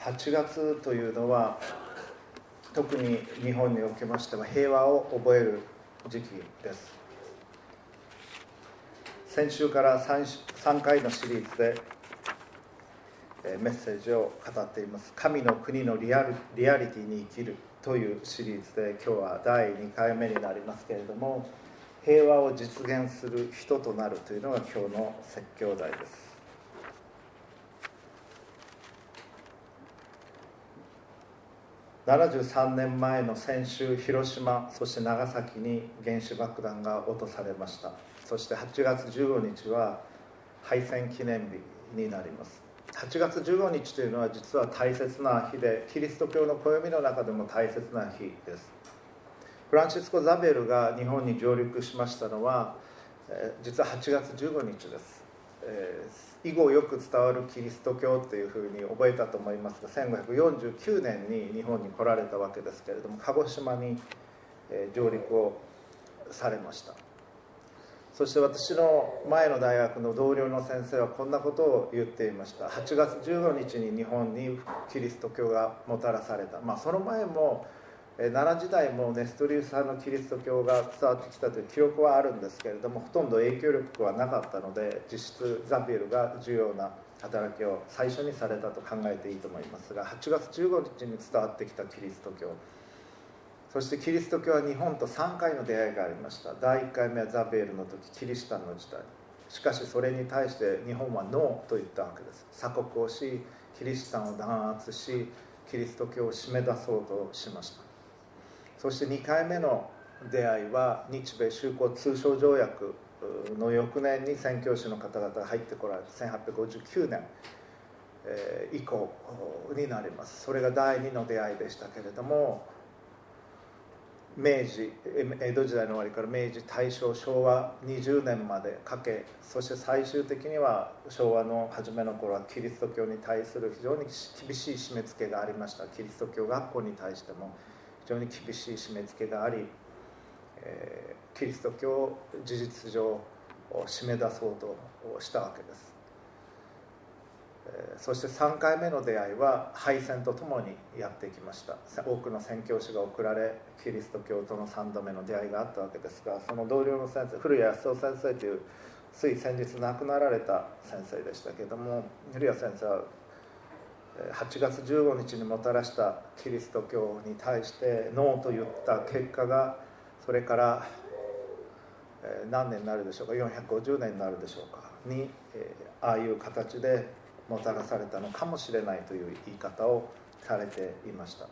8月というのは特に日本におきましては平和を覚える時期です。先週から 3, 3回のシリーズでメッセージを語っています「神の国のリアルリアリティに生きる」というシリーズで今日は第2回目になりますけれども平和を実現する人となるというのが今日の説教題です。73年前の先週広島そして長崎に原子爆弾が落とされました。そして8月15日は敗戦記念日になります。8月15日というのは実は大切な日でキリスト教の暦の中でも大切な日です。フランシスコ・ザベルが日本に上陸しましたのは実は8月15日です、えー以後よく伝わるキリスト教というふうに覚えたと思いますが1549年に日本に来られたわけですけれども鹿児島にえ上陸をされました。そして私の前の大学の同僚の先生はこんなことを言っていました。8月15日に日本にキリスト教がもたらされた。まあその前も奈良時代もネストリウス派のキリスト教が伝わってきたという記録はあるんですけれどもほとんど影響力はなかったので実質ザビエルが重要な働きを最初にされたと考えていいと思いますが8月15日に伝わってきたキリスト教。そしてキリスト教は日本と3回の出会いがありました。第1回目はザビエルの時キリシタンの時代。しかしそれに対して日本はノーと言ったわけです。鎖国をしキリシタンを弾圧しキリスト教を締め出そうとしました。そして2回目の出会いは日米修好通商条約の翌年に宣教師の方々が入ってこられた1859年以降になります。それが第2の出会いでしたけれども明治江戸時代の終わりから明治大正昭和20年までかけそして最終的には昭和の初めの頃はキリスト教に対する非常に厳しい締め付けがありました。キリスト教学校に対しても常に厳しい締め付けがあり、えー、キリスト教を事実上締め出そうとしたわけです、えー、そして3回目の出会いは敗戦とともにやってきました。多くの宣教師が送られキリスト教との3度目の出会いがあったわけですがその同僚の先生古谷康夫先生というつい先日亡くなられた先生でしたけれども古谷先生は8月15日にもたらしたキリスト教に対してノーと言った結果がそれから何年になるでしょうか？450年になるでしょうか？にああいう形でもたらされたのかもしれないという言い方をされていました、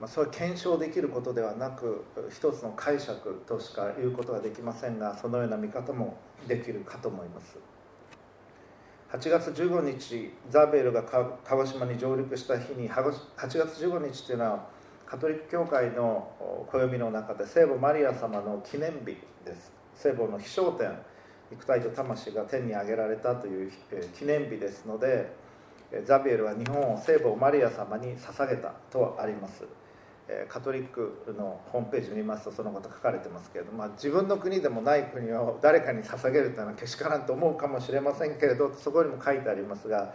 まあ、それは検証できることではなく一つの解釈としか言うことはできませんがそのような見方もできるかと思います。8月15日ザベルが鹿児島に上陸した日に8月15日というのはカトリック教会の暦の中で聖母マリア様の記念日です。聖母の飛翔天肉体と魂が天に上げられたという記念日ですのでザビエルは日本を聖母マリア様に捧げたとあります。カトリックのホームページ見ますとそのこと書かれてますけれども、まあ、自分の国でもない国を 誰かに捧げるというのはけしからんと思うかもしれませんけれどそこにも書いてありますが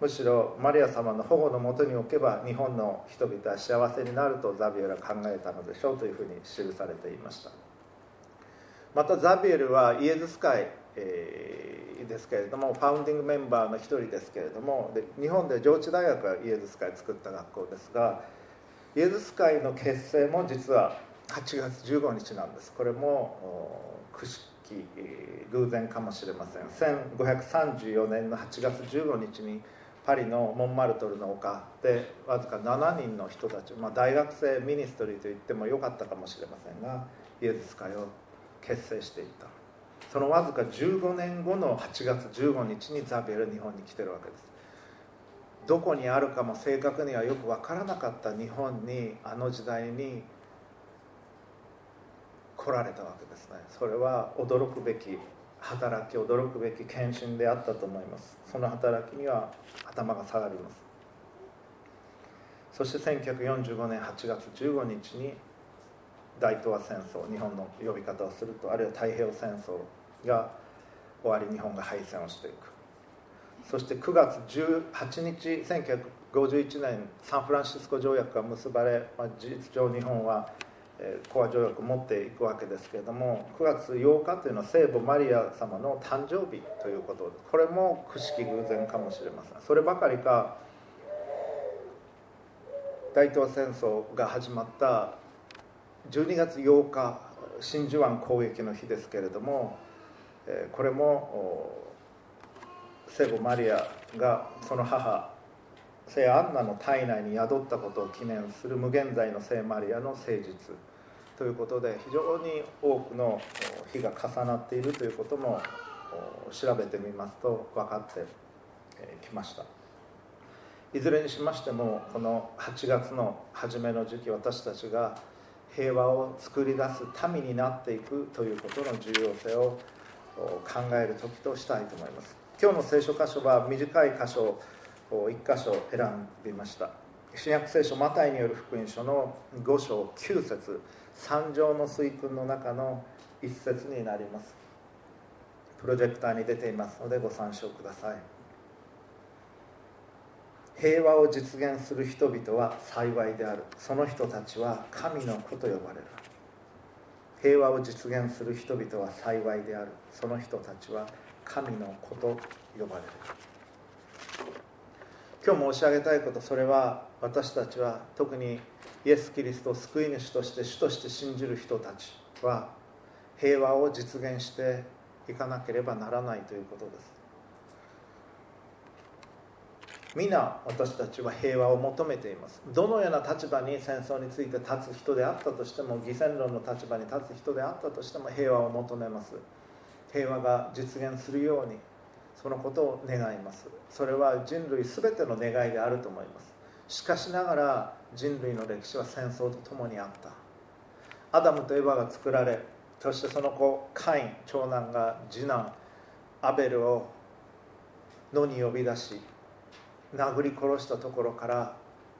むしろマリア様の保護のもとに置けば日本の人々は幸せになるとザビエルは考えたのでしょうというふうに記されていました。またザビエルはイエズス会、えー、ですけれどもファウンディングメンバーの一人ですけれどもで日本で上智大学がイエズス会作った学校ですがイエズス会の結成も実は8月15日なんです。これもくしき偶然かもしれません。1534年の8月15日にパリのモンマルトルの丘でわずか7人の人たち、まあ、大学生ミニストリーと言ってもよかったかもしれませんがイエズス会を結成していた。そのわずか15年後の8月15日にザビエル日本に来てるわけです。どこにあるかも正確にはよく分からなかった日本にあの時代に来られたわけですね。それは驚くべき働き驚くべき献身であったと思います。その働きには頭が下がります。そして1945年8月15日に大東亜戦争日本の呼び方をするとあるいは太平洋戦争が終わり日本が敗戦をしていく。そして9月18日1951年サンフランシスコ条約が結ばれ、まあ、事実上日本は講和条約を持っていくわけですけれども9月8日というのは聖母マリア様の誕生日ということこれもくしき偶然かもしれません。そればかりか大東戦争が始まった12月8日真珠湾攻撃の日ですけれどもこれも聖母マリアがその母聖アンナの体内に宿ったことを記念する無限在の聖マリアの誠実ということで非常に多くの日が重なっているということも調べてみますと分かってきました。いずれにしましてもこの8月の初めの時期私たちが平和を作り出す民になっていくということの重要性を考える時としたいと思います。今日の聖書箇所は短い箇所を1箇所選びました。新約聖書マタイによる福音書の5章9節。三条の水訓の中の一節になります。プロジェクターに出ていますのでご参照ください。平和を実現する人々は幸いである。その人たちは神の子と呼ばれる。平和を実現する人々は幸いである。その人たちは神の子と呼ばれる。今日申し上げたいことそれは私たちは特にイエス・キリストを救い主として主として信じる人たちは平和を実現していかなければならないということです。皆私たちは平和を求めています。どのような立場に戦争について立つ人であったとしても偽善論の立場に立つ人であったとしても平和を求めます。平和が実現するようにそのことを願います。それは人類全ての願いであると思います。しかしながら人類の歴史は戦争とともにあった。アダムとエヴァが作られそしてその子カイン長男が次男アベルを野に呼び出し殴り殺したところから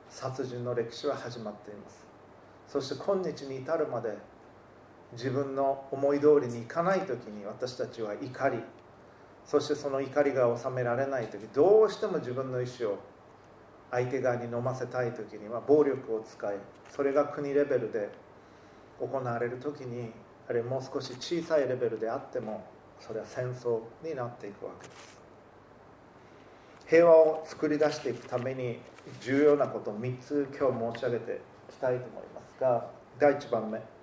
殺人の歴史は始まっています。そして今日に至るまで自分の思い通りにいかない時に私たちは怒りそしてその怒りが収められない時どうしても自分の意思を相手側に飲ませたい時には暴力を使いそれが国レベルで行われる時にあるいはもう少し小さいレベルであってもそれは戦争になっていくわけです。平和を作り出していくために重要なことを3つ今日申し上げていきたいと思いますが第1番目。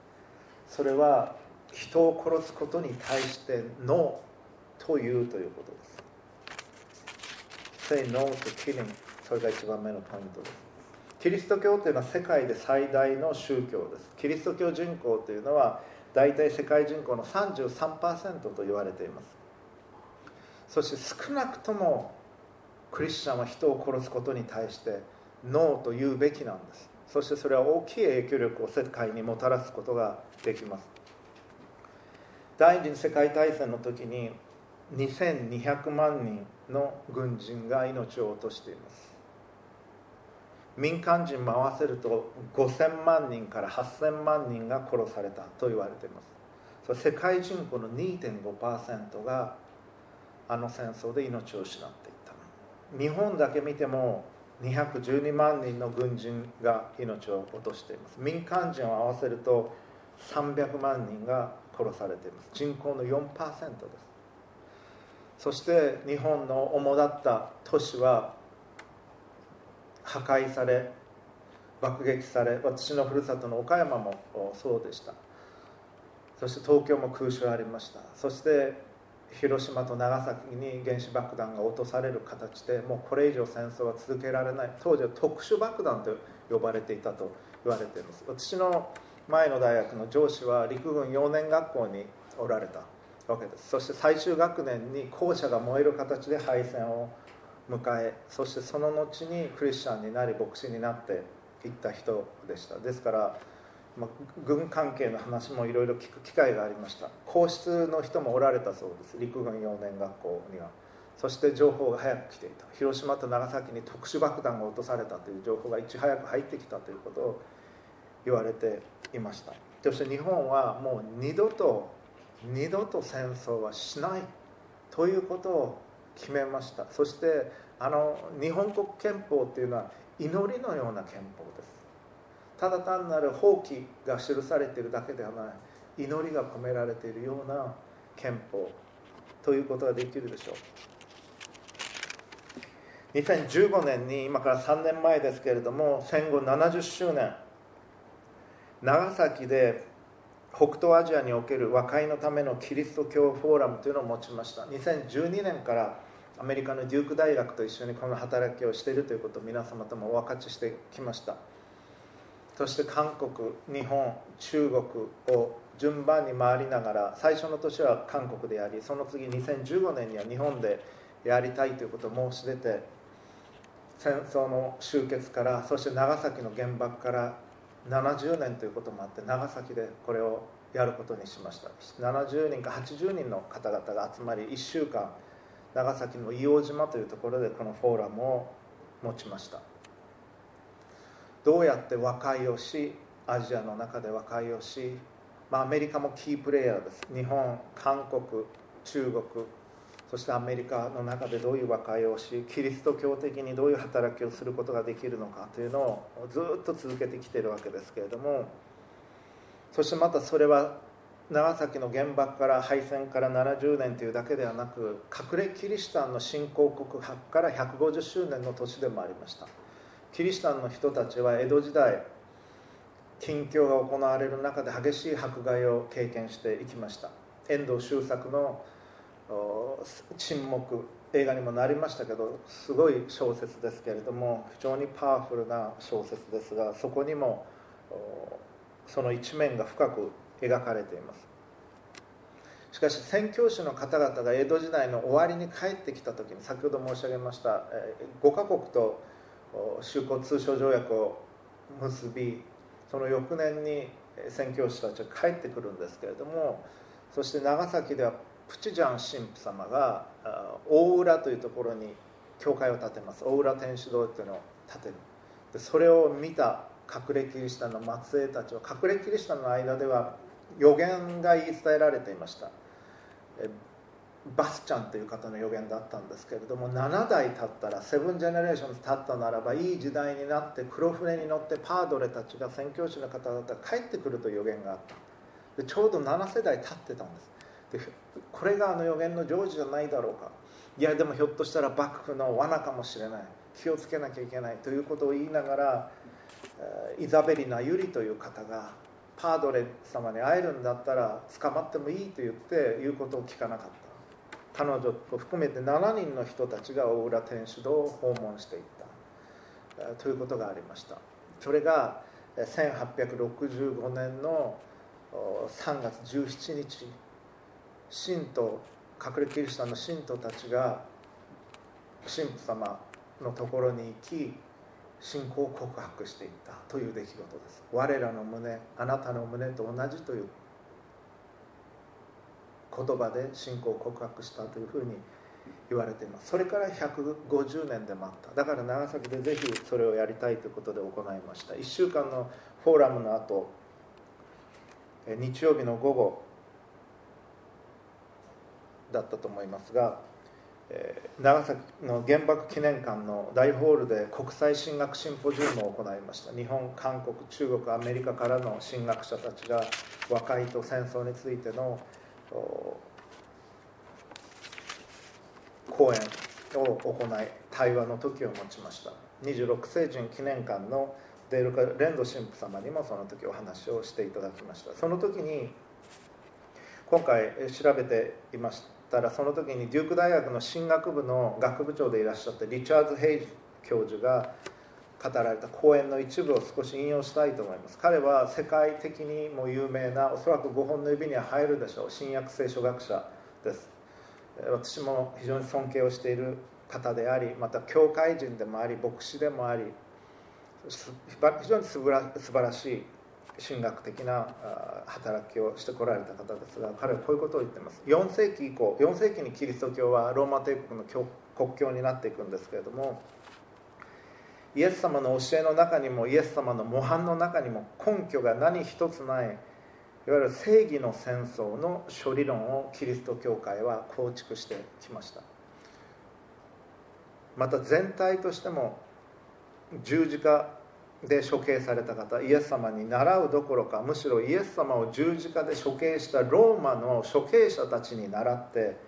それは人を殺すことに対してノーというということです。Say no to killing それが1番目のポイントです。キリスト教というのは世界で最大の宗教です。キリスト教人口というのは大体世界人口の33%と言われています。そして少なくともクリスチャンは人を殺すことに対してノーと言うべきなんです。そしてそれは大きい影響力を世界にもたらすことができます。第二次世界大戦の時に2200万人の軍人が命を落としています。民間人も合わせると5000万人から8000万人が殺されたと言われています。世界人口の2.5%があの戦争で命を失っていった。日本だけ見ても212万人の軍人が命を落としています。民間人を合わせると300万人が殺されています。人口の4%です。そして日本の主だった都市は破壊され爆撃され私のふるさとの岡山もそうでした。そして東京も空襲ありました。そして広島と長崎に原子爆弾が落とされる形でもうこれ以上戦争は続けられない。当時は特殊爆弾と呼ばれていたと言われています。私の前の大学の上司は陸軍幼年学校におられたわけです。そして最終学年に校舎が燃える形で敗戦を迎えそしてその後にクリスチャンになり牧師になっていった人でした。ですから、まあ、軍関係の話もいろいろ聞く機会がありました。皇室の人もおられたそうです。陸軍幼年学校には。そして情報が早く来ていた。広島と長崎に特殊爆弾が落とされたという情報がいち早く入ってきたということを言われていました。そして日本はもう二度と二度と戦争はしないということを決めました。そしてあの日本国憲法っていうのは祈りのような憲法です。ただ単なる放棄が記されているだけではない祈りが込められているような憲法ということができるでしょう。2015年に今から3年前ですけれども戦後70周年。長崎で北東アジアにおける和解のためのキリスト教フォーラムというのを持ちました。2012年からアメリカのデューク大学と一緒にこの働きをしているということを皆様ともお分かちしてきました。そして韓国日本中国を順番に回りながら最初の年は韓国でやりその次2015年には日本でやりたいということを申し出て戦争の終結からそして長崎の原爆から70年ということもあって長崎でこれをやることにしました。70人か80人の方々が集まり1週間長崎の硫黄島というところでこのフォーラムを持ちました。どうやって和解をしアジアの中で和解をし、まあ、アメリカもキープレーヤーです。日本韓国中国そしてアメリカの中でどういう和解をしキリスト教的にどういう働きをすることができるのかというのをずっと続けてきているわけですけれどもそしてまたそれは長崎の原爆から敗戦から70年というだけではなく隠れキリシタンの信仰告白から150周年の年でもありました。キリシタンの人たちは江戸時代近況が行われる中で激しい迫害を経験していきました。遠藤周作の沈黙映画にもなりましたけどすごい小説ですけれども非常にパワフルな小説ですがそこにもその一面が深く描かれています。しかし宣教師の方々が江戸時代の終わりに帰ってきた時に先ほど申し上げました5カ国と修好通商条約を結びその翌年に宣教師たちは帰ってくるんですけれどもそして長崎ではプチジャン神父様が大浦というところに教会を建てます。大浦天主堂というのを建てる。でそれを見た隠れキリシタンの末裔たちは隠れキリシタンの間では予言が言い伝えられていました。バスチャンという方の予言だったんですけれども7代経ったら seven generations 経ったならばいい時代になって黒船に乗ってパードレたちが宣教師の方々が帰ってくるという予言があった。でちょうど7世代経ってたんです。でこれがあの予言の成就じゃないだろうか。いやでもひょっとしたら幕府の罠かもしれない。気をつけなきゃいけない。ということを言いながらイザベリナ・ユリという方がパードレ様に会えるんだったら捕まってもいいと言って言うことを聞かなかった。彼女を含めて7人の人たちが大浦天主堂を訪問していった。ということがありました。それが1865年の3月17日神道隠れキリシタンの信徒たちが神父様のところに行き信仰を告白していったという出来事です。我らの胸あなたの胸と同じという言葉で信仰を告白したというふうに言われています。それから150年でもあった。だから長崎でぜひそれをやりたいということで行いました。1週間のフォーラムの後日曜日の午後だったと思いますが長崎の原爆記念館の大ホールで国際進学シンポジウムを行いました。日本韓国中国アメリカからの進学者たちが和解と戦争についての講演を行い対話の時を持ちました。26世人記念館のデールカ・レンド神父様にもその時お話をしていただきました。その時に今回調べていましたらその時にデューク大学の進学部の学部長でいらっしゃってリチャーズ・ヘイジ教授が語られた講演の一部を少し引用したいと思います。彼は世界的にも有名なおそらく5本の指には入るでしょう。新約聖書学者です。私も非常に尊敬をしている方でありまた教会人でもあり牧師でもあり非常に素晴らしい神学的な働きをしてこられた方ですが彼はこういうことを言っています。4世紀以降4世紀にキリスト教はローマ帝国の国境になっていくんですけれどもイエス様の教えの中にもイエス様の模範の中にも根拠が何一つないいわゆる正義の戦争の処理論をキリスト教会は構築してきました。また全体としても十字架で処刑された方イエス様に倣うどころかむしろイエス様を十字架で処刑したローマの処刑者たちに倣って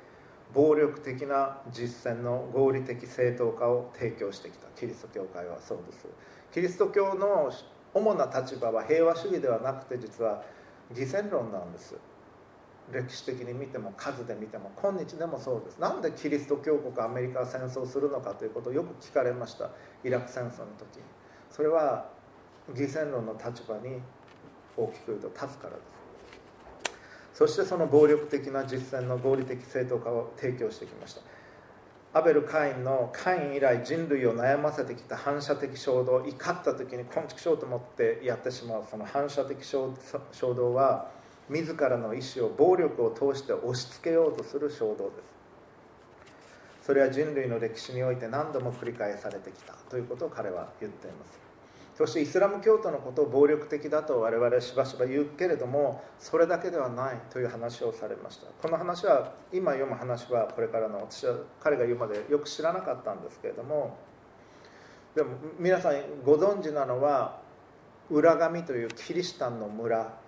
暴力的な実践の合理的正当化を提供してきたキリスト教会はそうです。キリスト教の主な立場は平和主義ではなくて実は偽善論なんです。歴史的に見ても数で見ても今日でもそうです。なんでキリスト教国アメリカは戦争するのかということをよく聞かれました。イラク戦争の時。にそれは偽善論の立場に大きく言うと立つからです。そしてその暴力的な実践の合理的正当化を提供してきました。アベル・カインのカイン以来人類を悩ませてきた反射的衝動怒った時に昆虫しようと思ってやってしまうその反射的衝動は自らの意思を暴力を通して押し付けようとする衝動です。それは人類の歴史において何度も繰り返されてきたということを彼は言っています。そしてイスラム教徒のことを暴力的だと我々しばしば言うけれどもそれだけではないという話をされました。この話は今読む話はこれからの私は彼が言うまでよく知らなかったんですけれどもでも皆さんご存知なのは裏神というキリシタンの村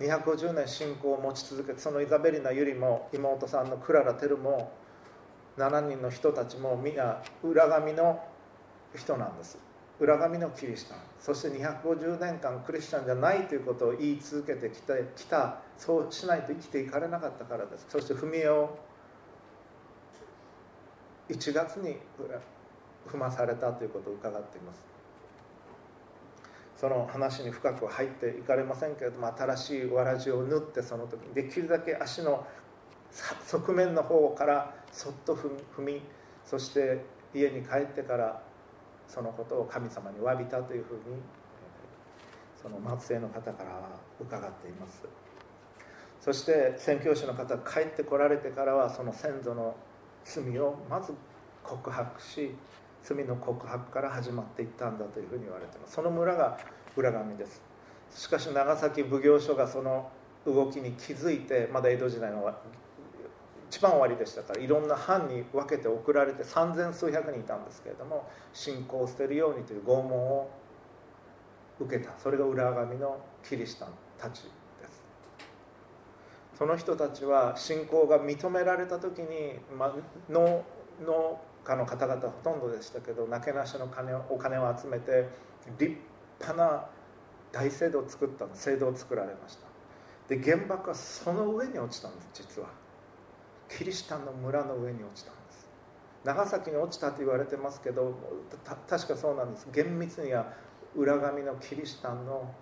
250年信仰を持ち続けてそのイザベリナ・ユリも妹さんのクララ・テルも7人の人たちも皆裏神の人なんです。裏紙のキリシタンそして250年間クリスチャンじゃないということを言い続けてきてきたそうしないと生きていかれなかったからです。そして文江を1月に踏まされたということを伺っています。その話に深く入っていかれませんけれども新しいわらじを縫ってその時にできるだけ足の側面の方からそっと踏みそして家に帰ってからそのことを神様に詫びたというふうにその末裔の方から伺っています。そして宣教師の方帰ってこられてからはその先祖の罪をまず告白し罪の告白から始まっていったんだというふうに言われています。その村が裏紙です。しかし長崎奉行所がその動きに気づいてまだ江戸時代の一番終わりでしたからいろんな藩に分けて送られて三千数百人いたんですけれども信仰を捨てるようにという拷問を受けた。それが裏紙のキリシタンたちです。その人たちは信仰が認められた時に、まあ、農農家の方々ほとんどでしたけどなけなしの金お金を集めて立派な大聖堂を作った聖堂を作られました。で原爆はその上に落ちたんです実は。キリシタンの村の上に落ちたんです。長崎に落ちたと言われてますけど確かそうなんです。厳密には裏紙のキリシタンの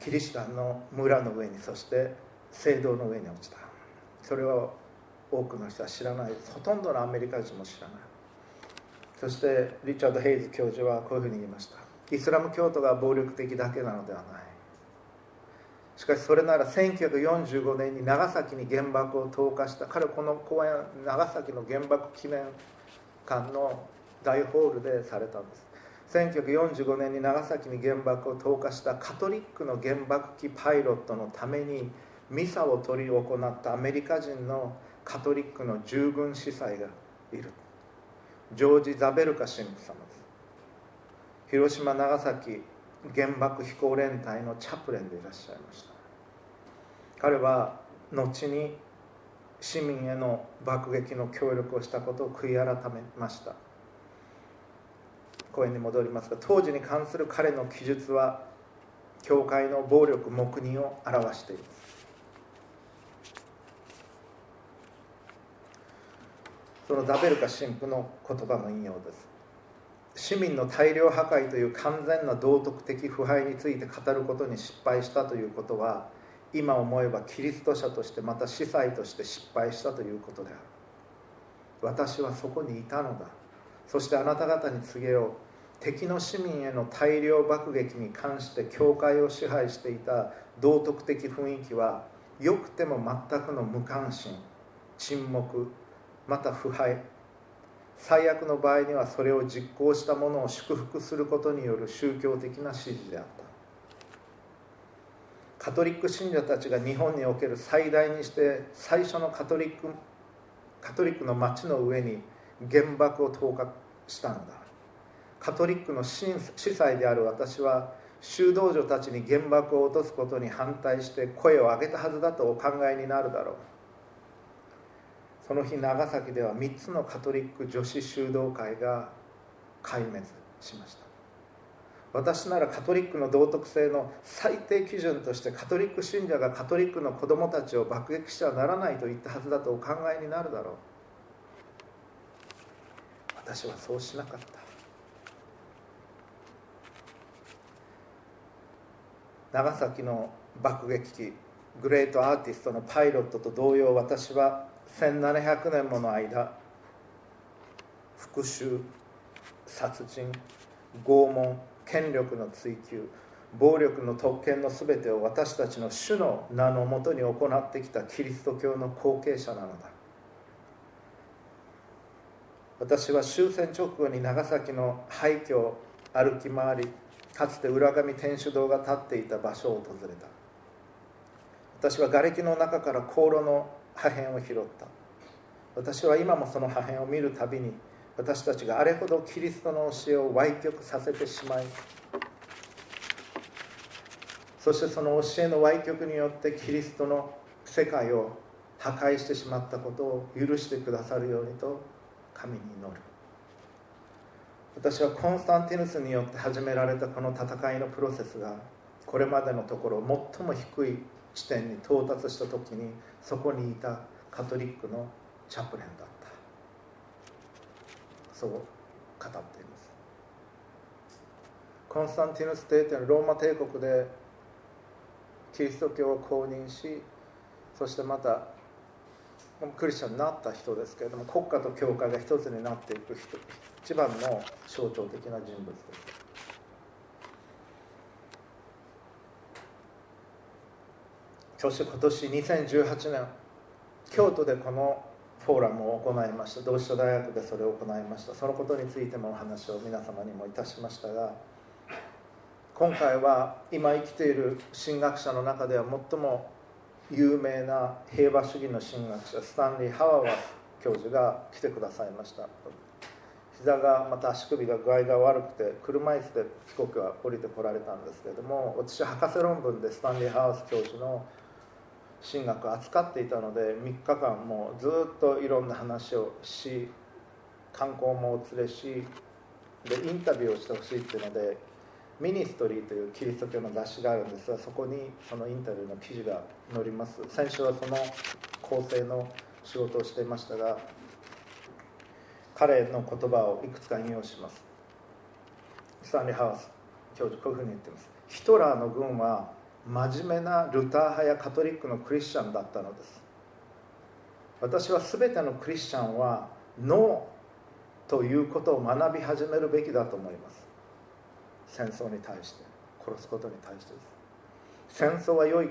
キリシタンの村の上にそして聖堂の上に落ちた。それは多くの人は知らない。ほとんどのアメリカ人も知らない。そしてリチャード・ヘイズ教授はこういうふうに言いました。イスラム教徒が暴力的だけなのではない。しかしそれなら1945年に長崎に原爆を投下した。彼はこの公演長崎の原爆記念館の大ホールでされたんです。1945年に長崎に原爆を投下した。カトリックの原爆機パイロットのためにミサを執り行ったアメリカ人のカトリックの従軍司祭がいる。ジョージ・ザベルカ神父様です。広島長崎原爆飛行連隊のチャプレンでいらっしゃいました。彼は後に市民への爆撃の協力をしたことを悔い改めました。講演に戻りますが当時に関する彼の記述は教会の暴力黙認を表しています。そのザベルカ神父の言葉の引用です。市民の大量破壊という完全な道徳的腐敗について語ることに失敗したということは今思えばキリスト者としてまた司祭として失敗したということである。私はそこにいたのだ。そしてあなた方に告げよう。敵の市民への大量爆撃に関して教会を支配していた道徳的雰囲気はよくても全くの無関心沈黙また腐敗。最悪の場合にはそれを実行した者を祝福することによる宗教的な指示であった。カトリック信者たちが日本における最大にして最初のカトリックカトリックの町の上に原爆を投下したんだ。カトリックの司祭である私は修道女たちに原爆を落とすことに反対して声を上げたはずだとお考えになるだろう。その日長崎では3つのカトリック女子修道会が壊滅しました。私ならカトリックの道徳性の最低基準としてカトリック信者がカトリックの子供たちを爆撃してはならないと言ったはずだとお考えになるだろう。私はそうしなかった。長崎の爆撃機グレートアーティストのパイロットと同様私は1700年もの間復讐殺人拷問権力の追求暴力の特権の全てを私たちの主の名のもとに行ってきたキリスト教の後継者なのだ。私は終戦直後に長崎の廃墟を歩き回りかつて浦上天主堂が建っていた場所を訪れた。私は瓦礫の中から香炉の破片を拾った。私は今もその破片を見るたびに私たちがあれほどキリストの教えを歪曲させてしまいそしてその教えの歪曲によってキリストの世界を破壊してしまったことを許してくださるようにと神に祈る。私はコンスタンティヌスによって始められたこの戦いのプロセスがこれまでのところ最も低い地点に到達した時にそこにいたカトリックのチャプレンだった。そう語っています。コンスタンティヌス帝というのはローマ帝国でキリスト教を公認しそしてまたクリスチャンになった人ですけれども国家と教会が一つになっていく人一番の象徴的な人物です。そして今年2018年京都でこのフォーラムを行いました同志社大学でそれを行いましたそのことについてもお話を皆様にもいたしましたが今回は今生きている神学者の中では最も有名な平和主義の神学者スタンリー・ハワーワス教授が来てくださいました膝がまた足首が具合が悪くて車椅子で帰国は降りてこられたんですけれども私博士論文でスタンリー・ハワース教授の神学扱っていたので3日間もうずっといろんな話をし観光もお連れしでインタビューをしてほしいっていうのでミニストリーというキリスト教の雑誌があるんですがそこにそのインタビューの記事が載ります。先週はその構成の仕事をしていましたが彼の言葉をいくつか引用します。スタンリー・ハウス教授こういうふうに言ってます。ヒトラーの軍は真面目なルター派やカトリックのクリスチャンだったのです。私は全てのクリスチャンはノーということを学び始めるべきだと思います。戦争に対して殺すことに対してです。戦争は良い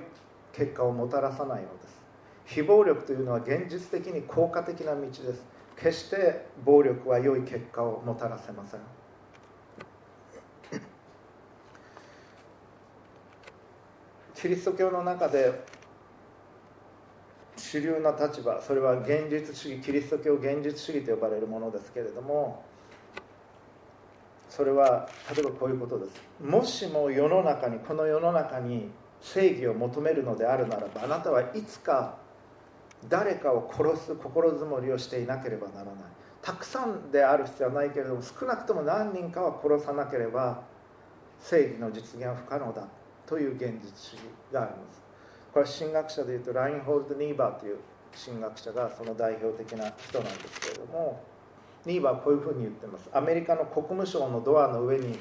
結果をもたらさないのです。非暴力というのは現実的に効果的な道です。決して暴力は良い結果をもたらせません。キリスト教の中で主流な立場それは現実主義キリスト教現実主義と呼ばれるものですけれどもそれは例えばこういうことです。もしも世の中にこの世の中に正義を求めるのであるならばあなたはいつか誰かを殺す心づもりをしていなければならない。たくさんである必要はないけれども少なくとも何人かは殺さなければ正義の実現は不可能だ。という現実主義があります。これは神学者でいうとラインホールド・ニーバーという神学者がその代表的な人なんですけれどもニーバーはこういうふうに言ってます。アメリカの国務省のドアの上に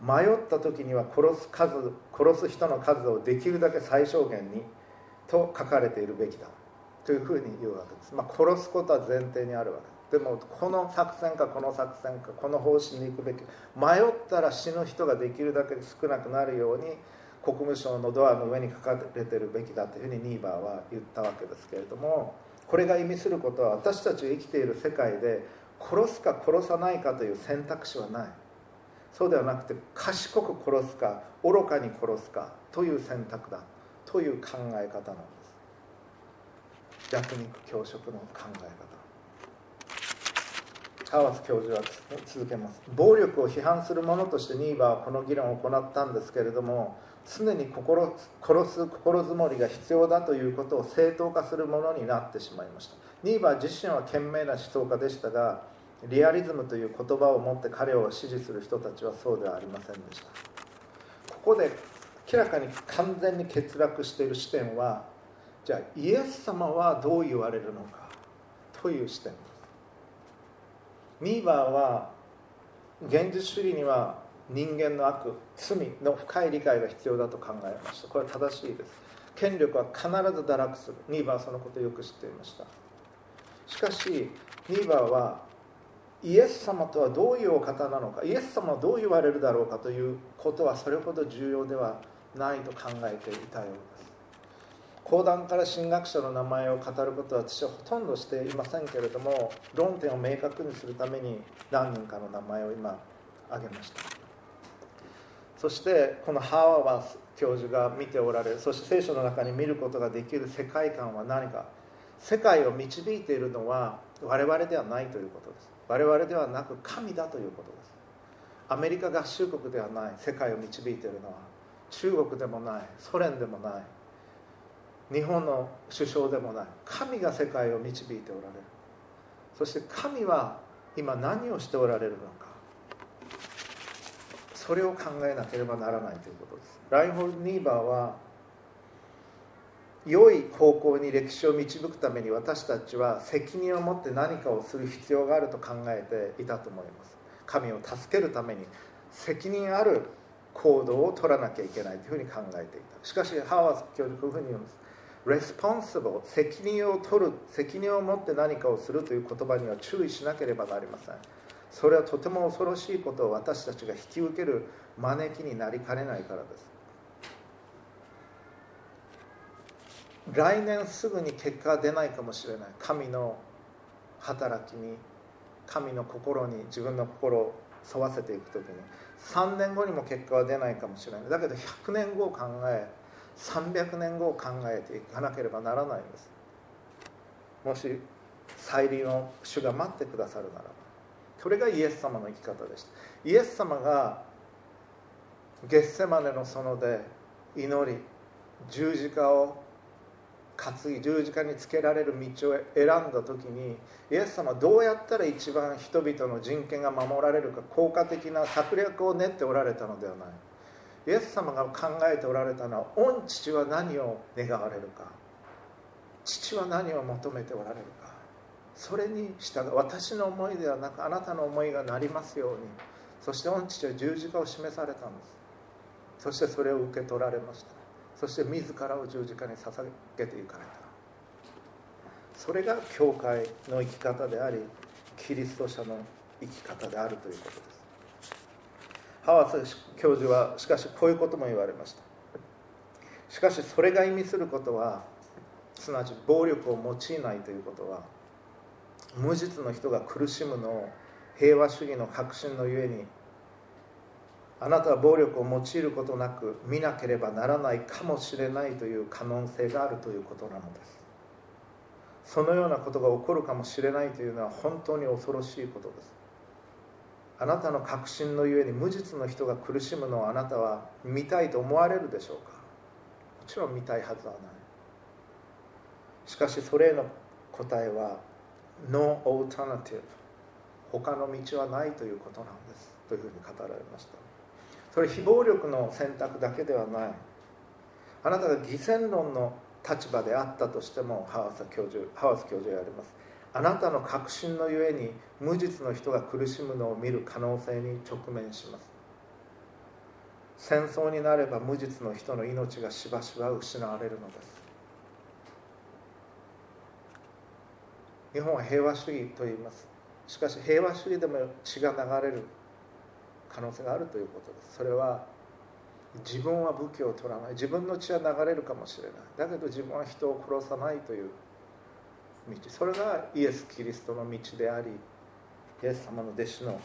迷った時には殺す数殺す人の数をできるだけ最小限にと書かれているべきだ。というふうに言うわけです、まあ、殺すことは前提にあるわけです。でもこの作戦かこの作戦かこの方針に行くべき迷ったら死ぬ人ができるだけ少なくなるように国務省のドアの上に書かれてるべきだというふうにニーバーは言ったわけですけれどもこれが意味することは私たちが生きている世界で殺すか殺さないかという選択肢はない。そうではなくて賢く殺すか愚かに殺すかという選択だ。という考え方なんです。弱肉強食の考え方。ハワス教授は続けます。暴力を批判する者としてニーバーはこの議論を行ったんですけれども常に心殺す心づもりが必要だということを正当化するものになってしまいました。ニーバー自身は賢明な思想家でしたがリアリズムという言葉を持って彼を支持する人たちはそうではありませんでした。ここで明らかに完全に欠落している視点はじゃあイエス様はどう言われるのかという視点です。ニーバーは現実主義には人間の悪罪の深い理解が必要だと考えました。これは正しいです。権力は必ず堕落する。ニーバーはそのことをよく知っていました。しかしニーバーはイエス様とはどういうお方なのかイエス様はどう言われるだろうかということはそれほど重要ではないと考えていたようです。講談から神学者の名前を語ることは私はほとんどしていませんけれども論点を明確にするために何人かの名前を今挙げました。そしてこのハーワー教授が見ておられるそして聖書の中に見ることができる世界観は何か。世界を導いているのは我々ではないということです。我々ではなく神だということです。アメリカ合衆国ではない。世界を導いているのは。中国でもない。ソ連でもない。日本の首相でもない。神が世界を導いておられる。そして神は今何をしておられるのか。それを考えなければならないということです。ラインホルニーバーは良い方向に歴史を導くために私たちは責任を持って何かをする必要があると考えていたと思います。神を助けるために責任ある行動を取らなきゃいけないというふうに考えていた。しかしハワース教授こういうふうに言うんです。Responsible 責任を取る責任を持って何かをするという言葉には注意しなければなりません。それはとても恐ろしいことを私たちが引き受ける招きになりかねないからです。来年すぐに結果が出ないかもしれない。神の働きに神の心に自分の心を沿わせていく時に。3年後にも結果は出ないかもしれない。だけど100年後を考え300年後を考えていかなければならないんです。もし再臨を主が待ってくださるならば。それがイエス様の生き方でした。イエス様がゲッセマネの園で祈り十字架を担ぎ十字架につけられる道を選んだ時にイエス様はどうやったら一番人々の人権が守られるか効果的な策略を練っておられたのではない。イエス様が考えておられたのは御父は何を願われるか父は何を求めておられるか。それに従う。私の思いではなくあなたの思いがなりますように。そして御父は十字架を示されたんです。そしてそれを受け取られました。そして自らを十字架に捧げていかれた。それが教会の生き方でありキリスト者の生き方であるということです。ハワス教授はしかしこういうことも言われました。しかしそれが意味することはすなわち暴力を用いないということは無実の人が苦しむのを平和主義の革新のゆえにあなたは暴力を用いることなく見なければならないかもしれないという可能性があるということなのです。そのようなことが起こるかもしれないというのは本当に恐ろしいことです。あなたの確信のゆえに無実の人が苦しむのをあなたは見たいと思われるでしょうか？もちろん見たいはずはない。しかしそれへの答えは No alternative. 他の道はないということなんです。というふうに語られました。それ非暴力の選択だけではない。あなたが偽善論の立場であったとしてもハワス教授ハワス教授は言われます。あなたの確信のゆえに無実の人が苦しむのを見る可能性に直面します。戦争になれば無実の人の命がしばしば失われるのです。日本は平和主義と言います。しかし平和主義でも血が流れる可能性があるということです。それは自分は武器を取らない。自分の血は流れるかもしれない。だけど自分は人を殺さないという道。それがイエス・キリストの道でありイエス様の弟子の道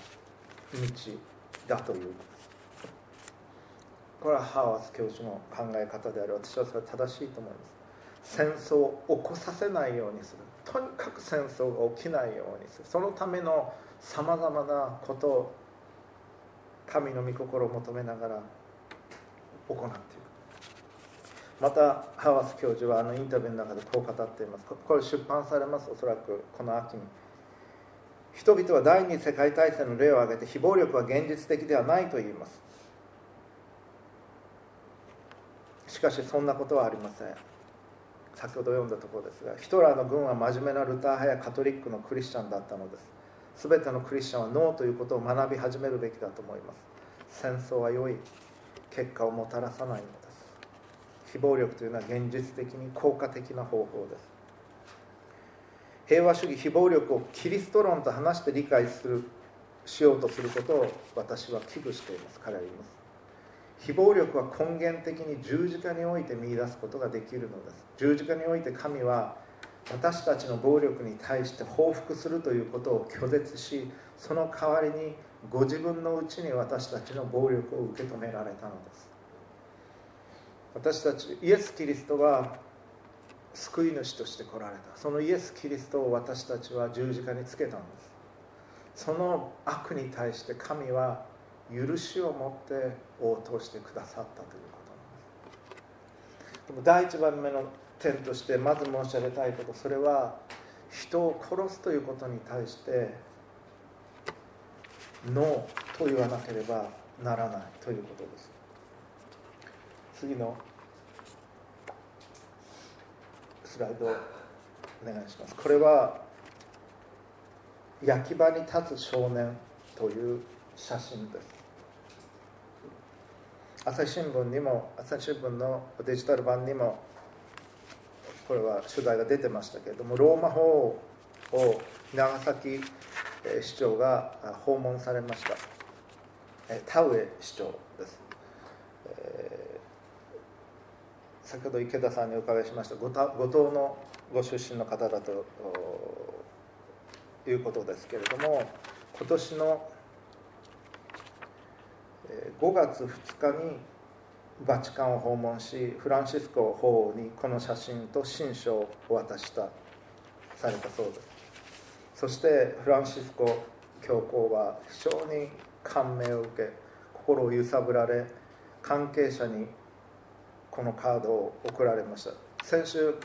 だというこれはハーワス教授の考え方である私はそれは正しいと思います。戦争を起こさせないようにする。とにかく戦争が起きないようにする。そのためのさまざまなことを神の御心を求めながら行っていく。またハワス教授はあのインタビューの中でこう語っています。これ出版されます。おそらくこの秋に。人々は第二次世界大戦の例を挙げて非暴力は現実的ではないと言います。しかしそんなことはありません。先ほど読んだところですがヒトラーの軍は真面目なルター派やカトリックのクリスチャンだったのです。全てのクリスチャンはノーということを学び始めるべきだと思います。戦争は良い結果をもたらさないのです。非暴力というのは現実的に効果的な方法です。平和主義非暴力をキリスト論と話して理解するしようとすることを私は危惧しています。彼は言います。非暴力は根源的に十字架において見いだすことができるのです。十字架において神は私たちの暴力に対して報復するということを拒絶しその代わりにご自分のうちに私たちの暴力を受け止められたのです。私たちイエス・キリストは救い主として来られた。そのイエス・キリストを私たちは十字架につけたんです。その悪に対して神は許しを持って応答してくださったということなんです。でも第一番目の点としてまず申し上げたいことそれは人を殺すということに対してノーと言わなければならないということです。次のスライドお願いします。これは焼き場に立つ少年という写真です。朝日新聞にも朝日新聞のデジタル版にもこれは取材が出てましたけれどもローマ法を長崎市長が訪問されました。田上市長です、えー、先ほど池田さんにお伺いしました五島のご出身の方だということですけれども今年の5月2日にバチカンを訪問しフランシスコ法王にこの写真と親書をお渡したされたそうです。そしてフランシスコ教皇は非常に感銘を受け心を揺さぶられ関係者にこのカードを送られました。先週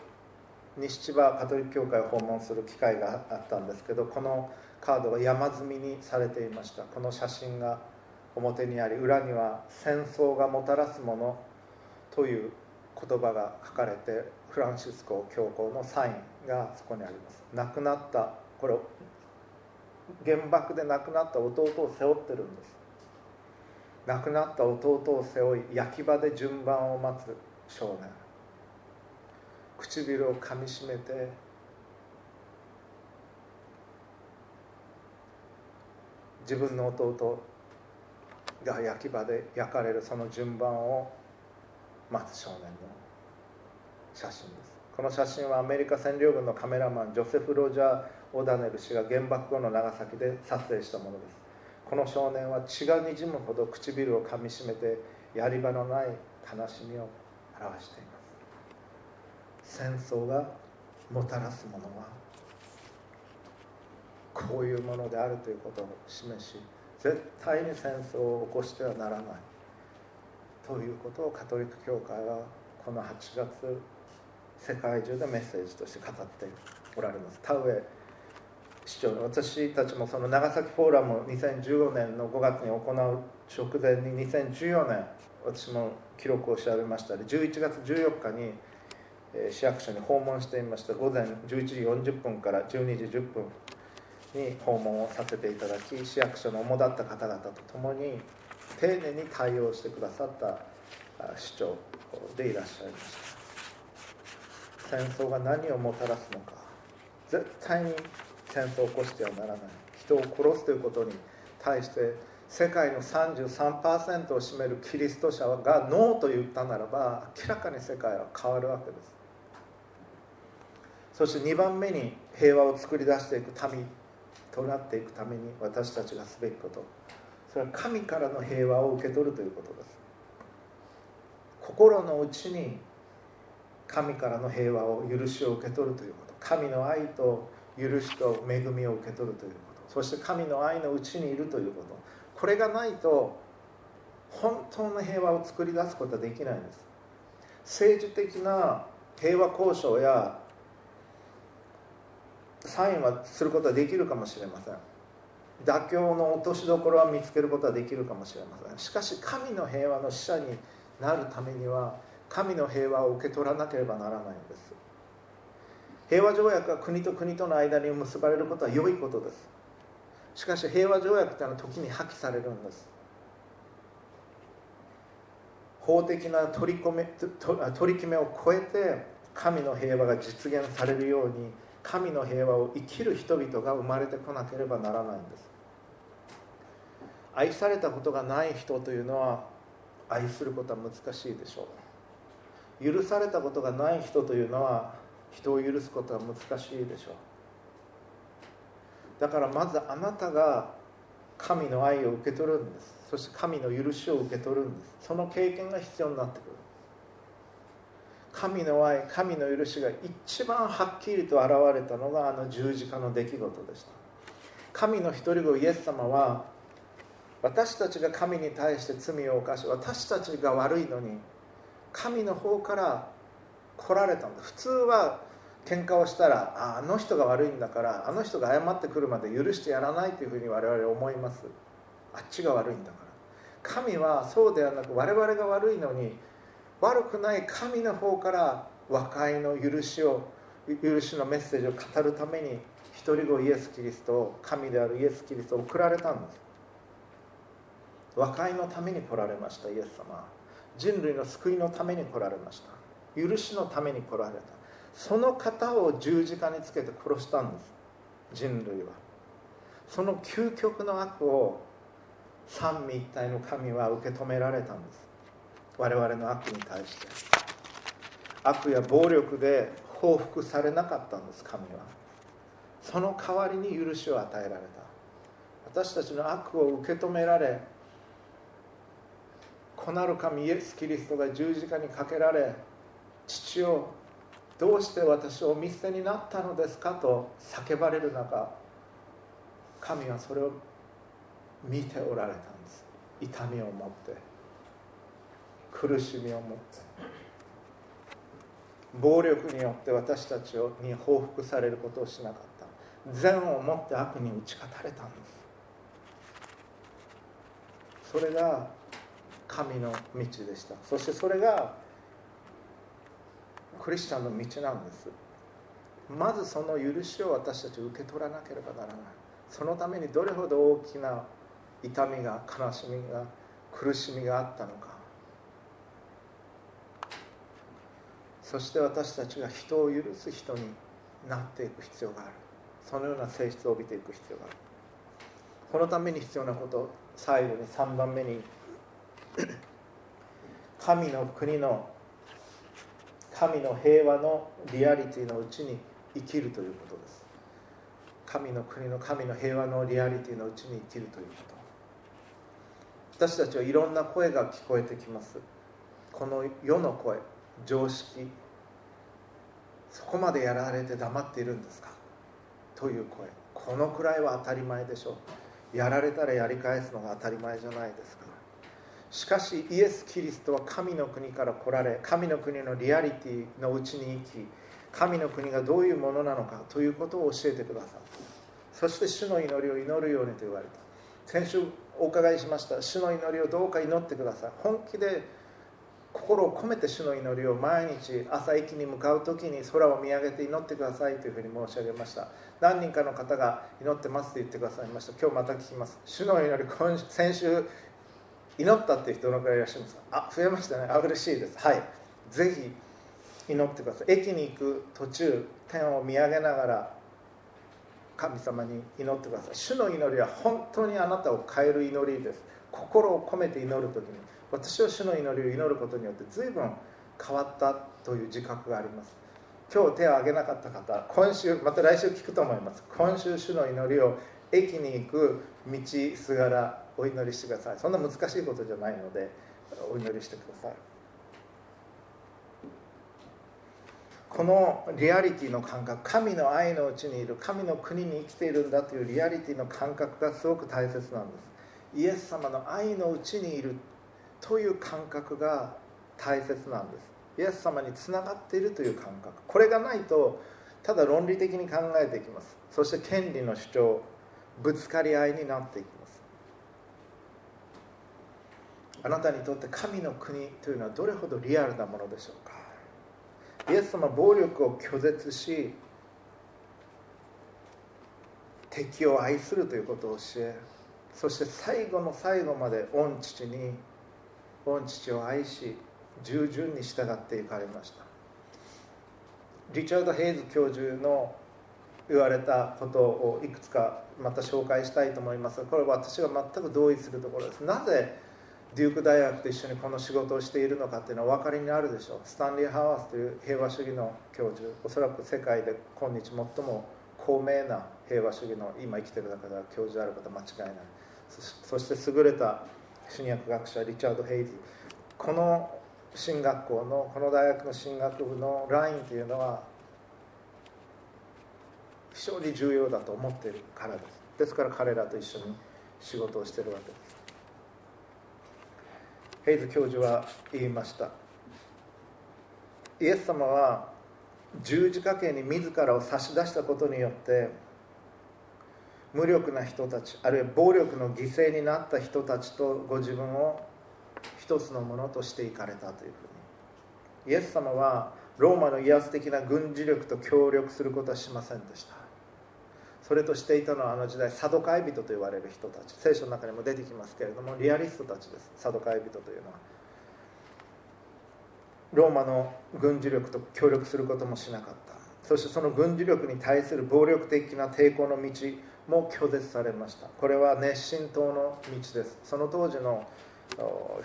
西千葉カトリック教会を訪問する機会があったんですけどこのカードが山積みにされていました。この写真が表にあり裏には戦争がもたらすものという言葉が書かれてフランシスコ教皇のサインがそこにあります。亡くなったこれ原爆で亡くなった弟を背負ってるんです。亡くなった弟を背負い焼き場で順番を待つ少年。唇をかみしめて自分の弟が焼き場で焼かれるその順番を待つ少年の写真です。この写真はアメリカ占領軍のカメラマンジョセフ・ロジャー・オダネル氏が原爆後の長崎で撮影したものです。この少年は血がにじむほど唇をかみしめてやり場のない悲しみを表しています。戦争がもたらすものはこういうものであるということを示し絶対に戦争を起こしてはならないということをカトリック教会はこの8月世界中でメッセージとして語っておられます。田上市長の私たちもその長崎フォーラム2015年の5月に行う直前に2014年私も記録を調べました。で11月14日に市役所に訪問していました。午前11時40分から12時10分。に訪問をさせていただき市役所の主だった方々と共に丁寧に対応してくださった市長でいらっしゃいました。戦争が何をもたらすのか絶対に戦争を起こしてはならない。人を殺すということに対して世界の33%を占めるキリスト者がノーと言ったならば明らかに世界は変わるわけです。そして2番目に平和を作り出していく民となっていくために私たちがすべきこと。それは神からの平和を受け取るということです。心の内に神からの平和を許しを受け取るということ。神の愛と許しと恵みを受け取るということ。そして神の愛のうちにいるということ。これがないと本当の平和を作り出すことはできないんです。政治的な平和交渉やサインはすることはできるかもしれません。妥協の落としどころは見つけることはできるかもしれません。しかし神の平和の使者になるためには神の平和を受け取らなければならないんです。平和条約が国と国との間に結ばれることは良いことです。しかし平和条約というのは時に破棄されるんです。法的な取り込め取り決めを超えて神の平和が実現されるように神の平和を生きる人々が生まれてこなければならないんです。愛されたことがない人というのは愛することは難しいでしょう。許されたことがない人というのは人を許すことは難しいでしょう。だからまずあなたが神の愛を受け取るんです。そして神の許しを受け取るんです。その経験が必要になってくる。神の愛神の許しが一番はっきりと現れたのがあの十字架の出来事でした。神の一人子イエス様は私たちが神に対して罪を犯し私たちが悪いのに神の方から来られたんだ。普通は喧嘩をしたらああの人が悪いんだからあの人が謝ってくるまで許してやらないというふうに我々思います。あっちが悪いんだから。神はそうではなく我々が悪いのに悪くない神の方から和解の許しを許しのメッセージを語るために一人子イエス・キリストを神であるイエス・キリストを送られたんです。和解のために来られましたイエス様人類の救いのために来られました。許しのために来られた。その方を十字架につけて殺したんです。人類は。その究極の悪を三位一体の神は受け止められたんです。我々の悪に対して。悪や暴力で報復されなかったんです神は。その代わりに許しを与えられた。私たちの悪を受け止められ子なる神イエス・キリストが十字架にかけられ父をどうして私をお見捨てになったのですかと叫ばれる中神はそれを見ておられたんです。痛みを持って。苦しみを持って暴力によって私たちに報復されることをしなかった。善をもって悪に打ち勝たれたんです。それが神の道でした。そしてそれがクリスチャンの道なんです。まずその許しを私たち受け取らなければならない。そのためにどれほど大きな痛みが悲しみが苦しみがあったのか。そして私たちが人を許す人になっていく必要がある。そのような性質を帯びていく必要がある。このために必要なこと最後に3番目に 神の国の神の平和のリアリティのうちに生きるということです。神の国の神の平和のリアリティのうちに生きるということ。私たちはいろんな声が聞こえてきます。この世の声。常識。そこまでやられて黙っているんですか？という声。このくらいは当たり前でしょう。やられたらやり返すのが当たり前じゃないですか。しかしイエス・キリストは神の国から来られ神の国のリアリティのうちに生き神の国がどういうものなのかということを教えてくださった。そして主の祈りを祈るようにと言われた。先週お伺いしました。主の祈りをどうか祈ってください。本気で心を込めて主の祈りを毎日朝駅に向かう時に空を見上げて祈ってくださいというふうに申し上げました。何人かの方が祈ってますと言ってくださいました。今日また聞きます。主の祈り今先週祈ったっていう人どのくらいいらっしゃいますか？あ増えましたね。あ嬉しいです。はい。ぜひ祈ってください。駅に行く途中天を見上げながら神様に祈ってください。主の祈りは本当にあなたを変える祈りです。心を込めて祈る時に。私は主の祈りを祈ることによって随分変わったという自覚があります。今日手を挙げなかった方今週また来週聞くと思います。今週主の祈りを駅に行く道すがらお祈りしてください。そんな難しいことじゃないのでお祈りしてください。このリアリティの感覚神の愛のうちにいる神の国に生きているんだというリアリティの感覚がすごく大切なんです。イエス様の愛のうちにいる。という感覚が大切なんです。イエス様につながっているという感覚。これがないとただ論理的に考えていきます。そして権利の主張ぶつかり合いになっていきます。あなたにとって神の国というのはどれほどリアルなものでしょうか。イエス様は暴力を拒絶し敵を愛するということを教えそして最後の最後まで御父に御父を愛し従順に従っていかれました。リチャード・ヘイズ教授の言われたことをいくつかまた紹介したいと思います。がこれは私が全く同意するところです。なぜデューク大学と一緒にこの仕事をしているのかっていうのはお分かりになるでしょう。スタンリー・ハワースという平和主義の教授。おそらく世界で今日最も高名な平和主義の今生きてる中では教授であること間違いない。そして優れた新薬学者リチャード・ヘイズこの進学校のこの大学の進学部のラインというのは非常に重要だと思っているからです。ですから彼らと一緒に仕事をしているわけです。ヘイズ教授は言いました。イエス様は十字架刑に自らを差し出したことによって無力な人たちあるいは暴力の犠牲になった人たちとご自分を一つのものとしていかれたというふうに。イエス様はローマの威圧的な軍事力と協力することはしませんでした。それとしていたのはあの時代サドカイ人と言われる人たち。聖書の中にも出てきますけれどもリアリストたちです。サドカイ人というのは。ローマの軍事力と協力することもしなかった。そしてその軍事力に対する暴力的な抵抗の道も拒絶されました。これは熱心党の道です。その当時の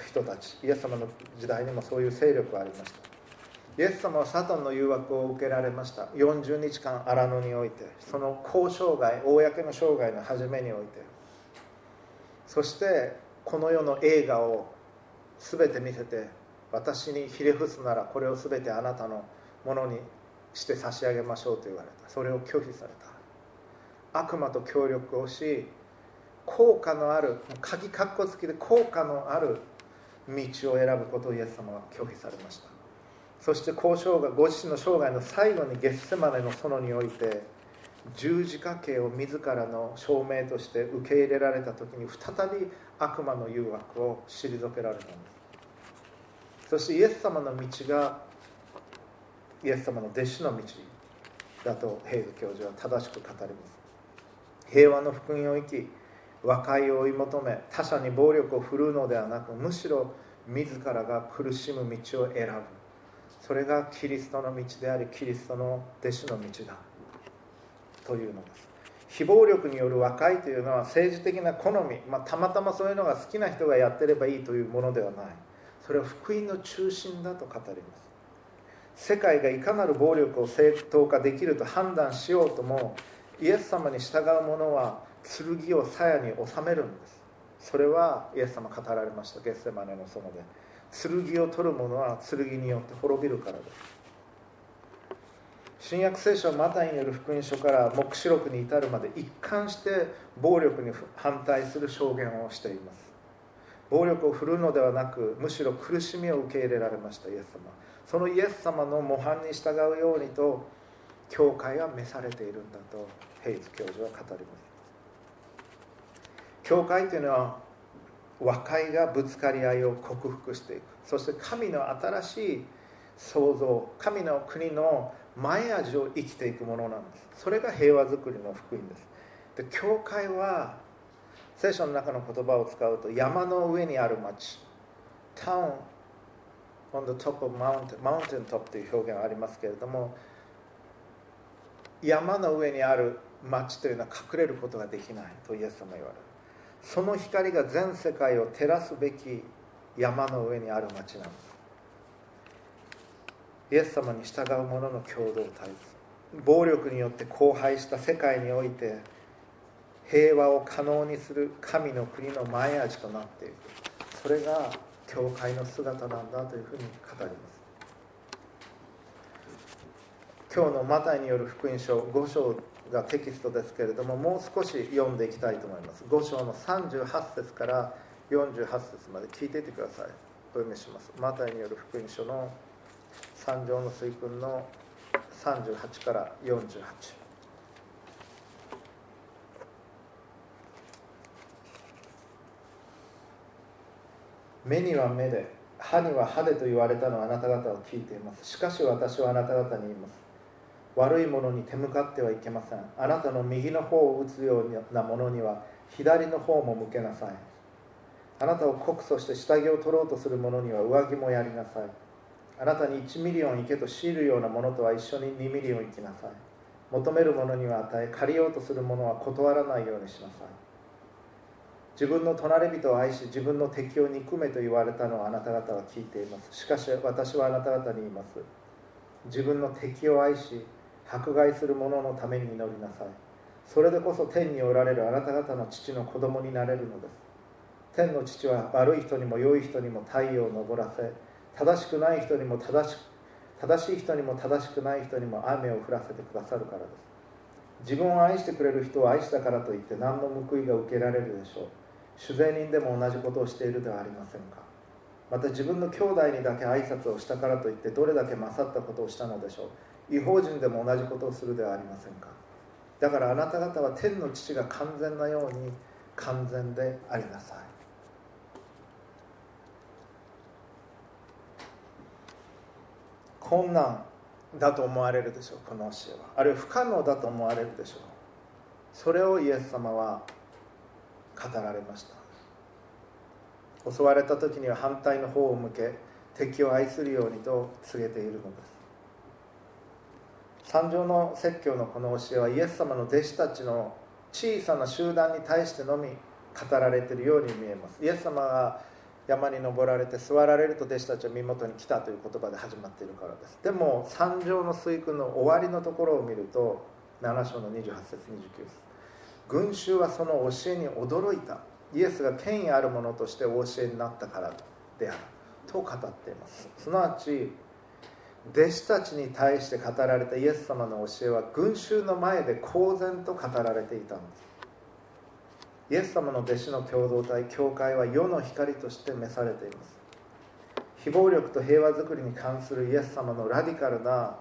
人たちイエス様の時代にもそういう勢力がありました。イエス様はサタンの誘惑を受けられました。40日間荒野においてその公生涯公の生涯の初めにおいて。そしてこの世の映画を全て見せて私にひれ伏すならこれを全てあなたのものにして差し上げましょうと言われた。それを拒否された。悪魔と協力をし効果のある鍵かっこつきで効果のある道を選ぶことをイエス様は拒否されました。そして交渉がご自身の生涯の最後にゲッセマネの園において十字架刑を自らの証明として受け入れられた時に再び悪魔の誘惑を退けられたんです。そしてイエス様の道がイエス様の弟子の道だとヘイズ教授は正しく語ります。平和の福音を生き和解を追い求め他者に暴力を振るうのではなくむしろ自らが苦しむ道を選ぶ。それがキリストの道でありキリストの弟子の道だ。というのです。非暴力による和解というのは政治的な好み、まあ、たまたまそういうのが好きな人がやってればいいというものではない。それは福音の中心だと語ります。世界がいかなる暴力を正当化できると判断しようともイエス様に従う者は剣を鞘に収めるんです。それはイエス様語られました。ゲッセマネの園で。剣を取る者は剣によって滅びるからです。新約聖書マタイによる福音書から黙示録に至るまで一貫して暴力に反対する証言をしています。暴力を振るうのではなくむしろ苦しみを受け入れられましたイエス様。そのイエス様の模範に従うようにと教会は召されているんだとヘイズ教授は語ります。教会というのは和解がぶつかり合いを克服していく。そして神の新しい創造神の国の前味を生きていくものなんです。それが平和づくりの福音です。で教会は聖書の中の言葉を使うと山の上にある町。Town on the top of mountain mountain top という表現がありますけれども山の上にある町というのは隠れることができないとイエス様言われる。その光が全世界を照らすべき山の上にある町なんですイエス様に従う者の共同体暴力によって荒廃した世界において平和を可能にする神の国の前味となっていくそれが教会の姿なんだというふうに語ります。今日のマタイによる福音書5章がテキストですけれどももう少し読んでいきたいと思います。5章の38節から48節まで聞いていてください。お読みします。マタイによる福音書の三条の水訓の38から48目には目で歯には歯でと言われたのはあなた方は聞いています。しかし私はあなた方に言います。悪いものに手向かってはいけません。あなたの右の方を打つようなものには左の方も向けなさい。あなたを告訴して下着を取ろうとする者には上着もやりなさい。あなたに1ミリオン行けと強いるようなものとは一緒に2ミリオン行きなさい。求める者には与え借りようとする者は断らないようにしなさい。自分の隣人を愛し自分の敵を憎めと言われたのをあなた方は聞いています。しかし私はあなた方に言います。自分の敵を愛し迫害する者のために祈りなさい。それでこそ天におられるあなた方の父の子供になれるのです。天の父は悪い人にも良い人にも太陽を昇らせ正しくない人にも正し正しい人にも正しくない人にも雨を降らせてくださるからです。自分を愛してくれる人を愛したからといって何の報いが受けられるでしょう。主税人でも同じことをしているではありませんか。また自分の兄弟にだけ挨拶をしたからといってどれだけ勝ったことをしたのでしょう。違法人でも同じことをするではありませんか？だからあなた方は天の父が完全なように完全でありなさい。困難だと思われるでしょうこの教えは。あるいは不可能だと思われるでしょう。それをイエス様は語られました。襲われた時には反対の方を向け敵を愛するようにと告げているのです。三条の説教のこの教えはイエス様の弟子たちの小さな集団に対してのみ語られているように見えます。イエス様が山に登られて座られると弟子たちは身元に来たという言葉で始まっているからです。でも三条の水訓の終わりのところを見ると7章の28節29節。群衆はその教えに驚いた。イエスが権威あるものとしてお教えになったからである。と語っています。すなわち弟子たちに対して語られたイエス様の教えは群衆の前で公然と語られていたんですイエス様の弟子の共同体教会は世の光として召されています。非暴力と平和づくりに関するイエス様のラディカルな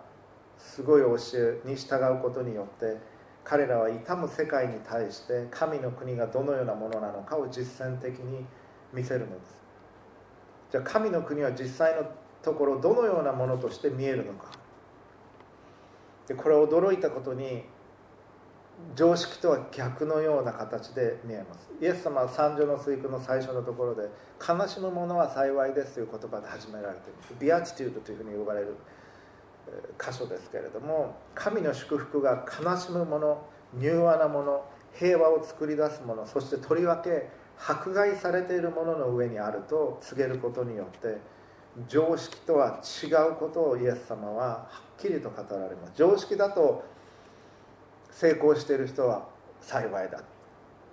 すごい教えに従うことによって彼らは痛む世界に対して神の国がどのようなものなのかを実践的に見せるのです。じゃあ神の国は実際のところどのようなものとして見えるのか。でこれ驚いたことに常識とは逆のような形で見えます。イエス様は三女の水句の最初のところで悲しむ者は幸いですという言葉で始められています。ビアチテュードというふうに呼ばれる箇所ですけれども神の祝福が悲しむ者柔和なもの平和を作り出すものそしてとりわけ迫害されているものの上にあると告げることによって常識とは違うことをイエス様ははっきりと語られます。常識だと成功している人は幸いだ。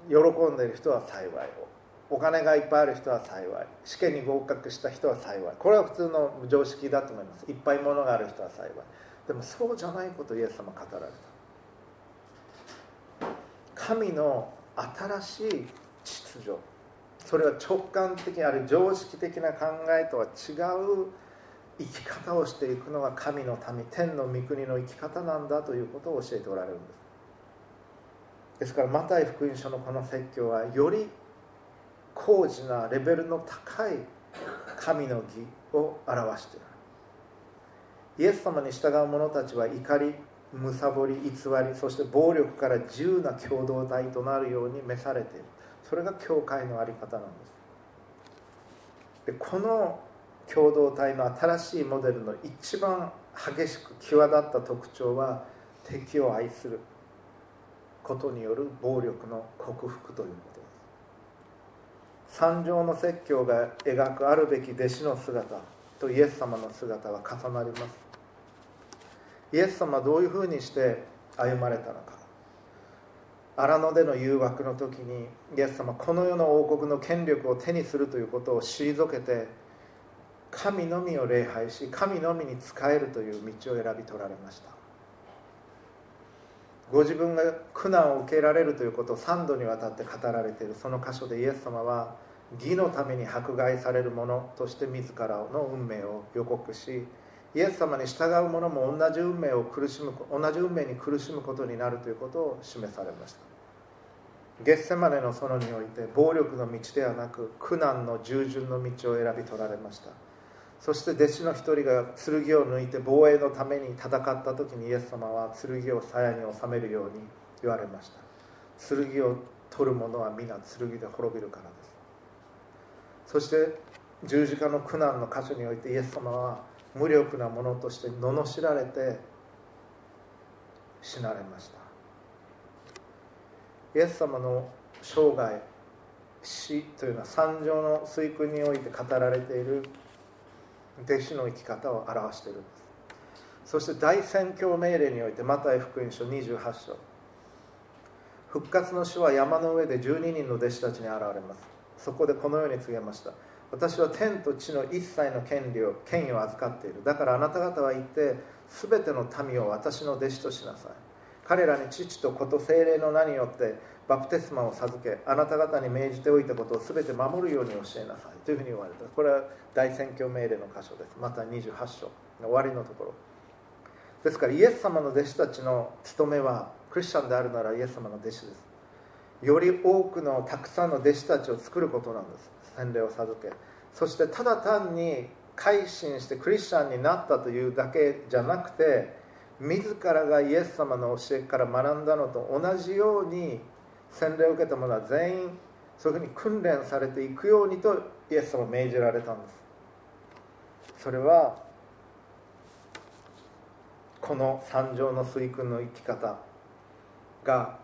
喜んでいる人は幸いお金がいっぱいある人は幸い。試験に合格した人は幸い。これは普通の常識だと思います。いっぱい物がある人は幸い。でもそうじゃないことをイエス様語られた。神の新しい秩序。それは直感的ある常識的な考えとは違う生き方をしていくのが神の民天の御国の生き方なんだということを教えておられるんです。ですからマタイ福音書のこの説教はより高次なレベルの高い神の義を表しているイエス様に従う者たちは怒りむさぼり偽りそして暴力から自由な共同体となるように召されている。それが教会の在り方なんです。でこの共同体の新しいモデルの一番激しく際立った特徴は敵を愛することによる暴力の克服ということです。三条の説教が描くあるべき弟子の姿とイエス様の姿は重なります。イエス様はどういうふうにして歩まれたのか。荒野での誘惑の時にイエス様この世の王国の権力を手にするということを退けて神のみを礼拝し神のみに仕えるという道を選び取られました。ご自分が苦難を受けられるということを3度にわたって語られているその箇所でイエス様は義のために迫害される者として自らの運命を予告しイエス様に従う者も同じ運命を苦しむ同じ運命に苦しむことになるということを示されました。ゲッセマネの園において暴力の道ではなく苦難の従順の道を選び取られました。そして弟子の一人が剣を抜いて防衛のために戦った時にイエス様は剣を鞘に収めるように言われました。剣を取る者は皆剣で滅びるからです。そして十字架の苦難の箇所においてイエス様は無力なものとして罵られて死なれました。イエス様の生涯死というのは三条の水訓において語られている弟子の生き方を表しているんです。そして大宣教命令においてマタイ福音書28章。復活の主は山の上で12人の弟子たちに現れます。そこでこのように告げました。私は天と地の一切の権利を権威を預かっている。だからあなた方は言って全ての民を私の弟子としなさい。彼らに父と子と精霊の名によってバプテスマを授けあなた方に命じておいたことを全て守るように教えなさい。というふうに言われた。これは大宣教命令の箇所です。また28章の終わりのところ。ですからイエス様の弟子たちの務めはクリスチャンであるならイエス様の弟子です。より多くのたくさんの弟子たちを作ることなんです。洗礼を授けそしてただ単に改心してクリスチャンになったというだけじゃなくて自らがイエス様の教えから学んだのと同じように洗礼を受けた者は全員そういうふうに訓練されていくようにとイエス様は命じられたんです。それはこの三条の水訓の生き方が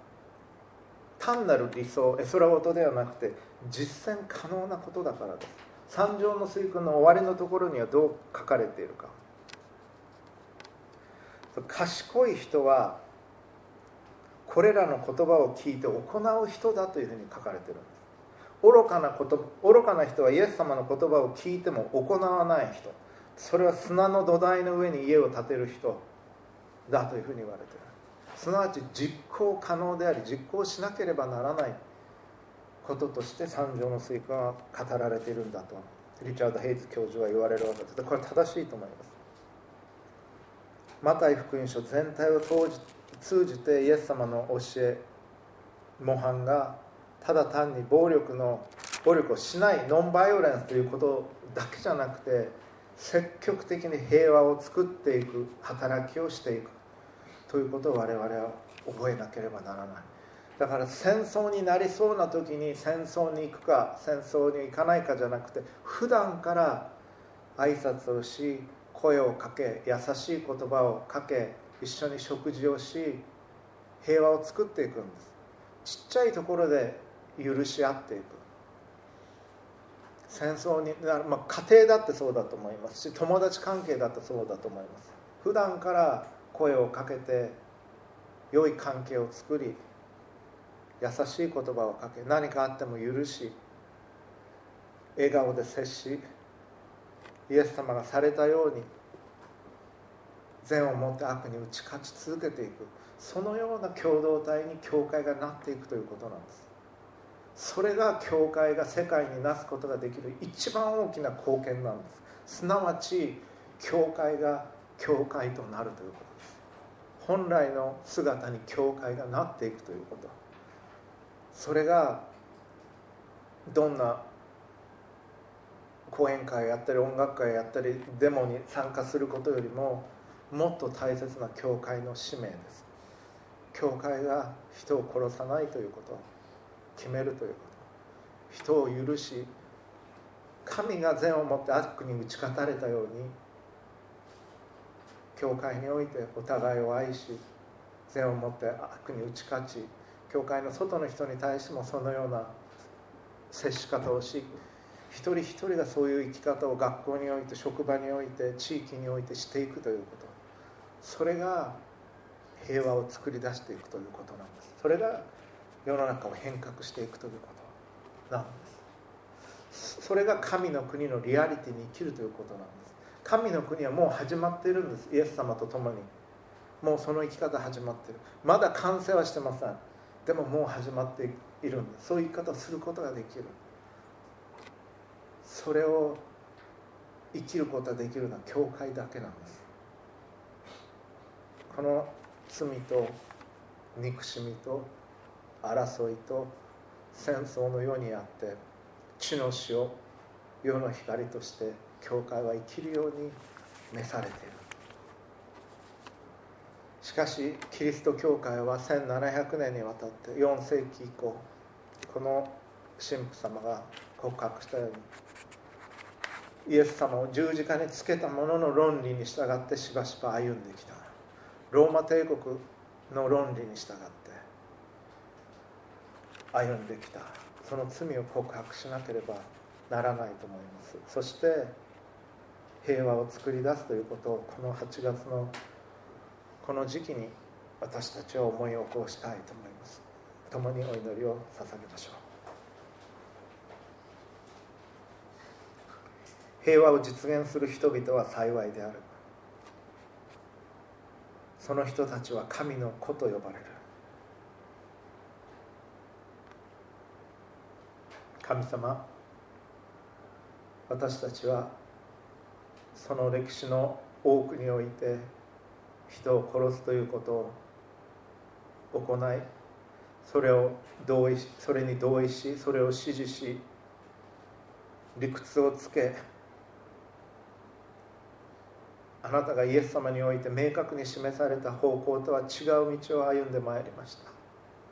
単なる理想絵空事ではなくて実践可能なことだからです。三条の水訓の終わりのところにはどう書かれているか。賢い人はこれらの言葉を聞いて行う人だというふうに書かれてるんです。愚かなこと愚かな人はイエス様の言葉を聞いても行わない人。それは砂の土台の上に家を建てる人だというふうに言われてる。すなわち実行可能であり実行しなければならない。こととして三条の水管は語られているんだとリチャード・ヘイズ教授は言われるわけです。これ正しいと思います。マタイ福音書全体を通じてイエス様の教え模範がただ単に暴力の暴力をしないノンバイオレンスということだけじゃなくて積極的に平和を作っていく働きをしていくということを我々は覚えなければならない。だから戦争になりそうな時に戦争に行くか戦争に行かないかじゃなくて普段から挨拶をし声をかけ優しい言葉をかけ一緒に食事をし平和を作っていくんです。ちっちゃいところで許し合っていく。戦争に、まあ、家庭だってそうだと思います。し友達関係だってそうだと思います。普段から声をかけて良い関係を作り優しい言葉をかけ何かあっても許し笑顔で接しイエス様がされたように善をもって悪に打ち勝ち続けていく。そのような共同体に教会がなっていくということなんです。それが教会が世界になすことができる一番大きな貢献なんです。すなわち教会が教会となるということです。本来の姿に教会がなっていくということ。それがどんな講演会やったり音楽会やったりデモに参加することよりももっと大切な教会の使命です。教会が人を殺さないということ決めるということ。人を許し神が善をもって悪に打ち勝たれたように教会においてお互いを愛し善をもって悪に打ち勝ち教会の外の人に対してもそのような接し方をし一人一人がそういう生き方を学校において職場において地域においてしていくということ。それが平和を作り出していくということなんです。それが世の中を変革していくということなんです。それが神の国のリアリティに生きるということなんです。神の国はもう始まっているんです。イエス様と共に。もうその生き方始まってる。まだ完成はしてません。でももう始まっているんでそういう生き方をすることができる。それを生きることができるのは教会だけなんです。この罪と憎しみと争いと戦争の世にあって地の死を世の光として教会は生きるように召されている。しかしキリスト教会は1700年にわたって4世紀以降この神父様が告白したようにイエス様を十字架につけた者の論理に従ってしばしば歩んできた。ローマ帝国の論理に従って歩んできた。その罪を告白しなければならないと思います。そして平和を作り出すということをこの8月のこの時期に私たちは思い起こしたいと思います。共にお祈りを捧げましょう。平和を実現する人々は幸いである。その人たちは神の子と呼ばれる。神様私たちはその歴史の多くにおいて人を殺すということを行いそれを同意それに同意しそれを支持し理屈をつけあなたがイエス様において明確に示された方向とは違う道を歩んでまいりました。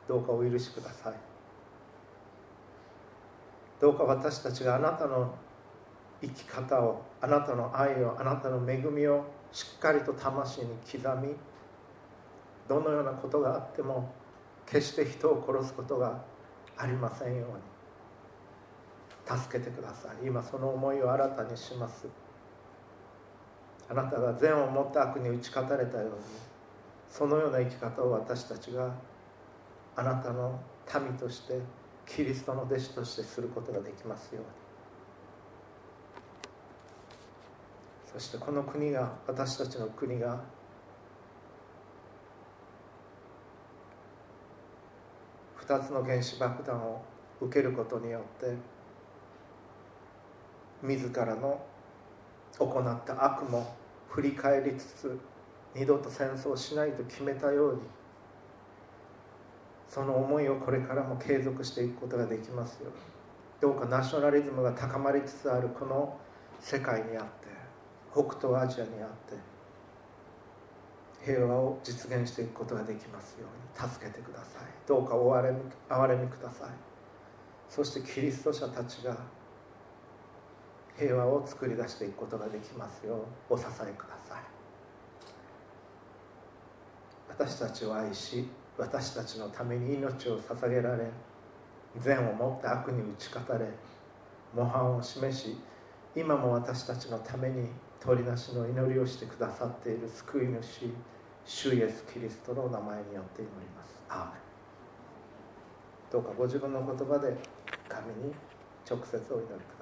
どうかお許しください。どうか私たちがあなたの生き方をあなたの愛をあなたの恵みをしっかりと魂に刻みどのようなことがあっても決して人を殺すことがありませんように助けてください。今その思いを新たにします。あなたが善を持った悪に打ち勝たれたようにそのような生き方を私たちがあなたの民としてキリストの弟子としてすることができますように。そしてこの国が私たちの国が2つの原子爆弾を受けることによって自らの行った悪も振り返りつつ二度と戦争しないと決めたようにその思いをこれからも継続していくことができますよどうかナショナリズムが高まりつつあるこの世界にあって北東アジアにあって平和を実現していくことができますように助けてください。どうかお憐れみ憐れみください。そしてキリスト者たちが平和を作り出していくことができますようお支えください。私たちを愛し私たちのために命を捧げられ善をもって悪に打ち勝たれ模範を示し今も私たちのために取りなしの祈りをしてくださっている救い主主イエス・キリストの名前によって祈ります。アどうかご自分の言葉で神に直接お祈りください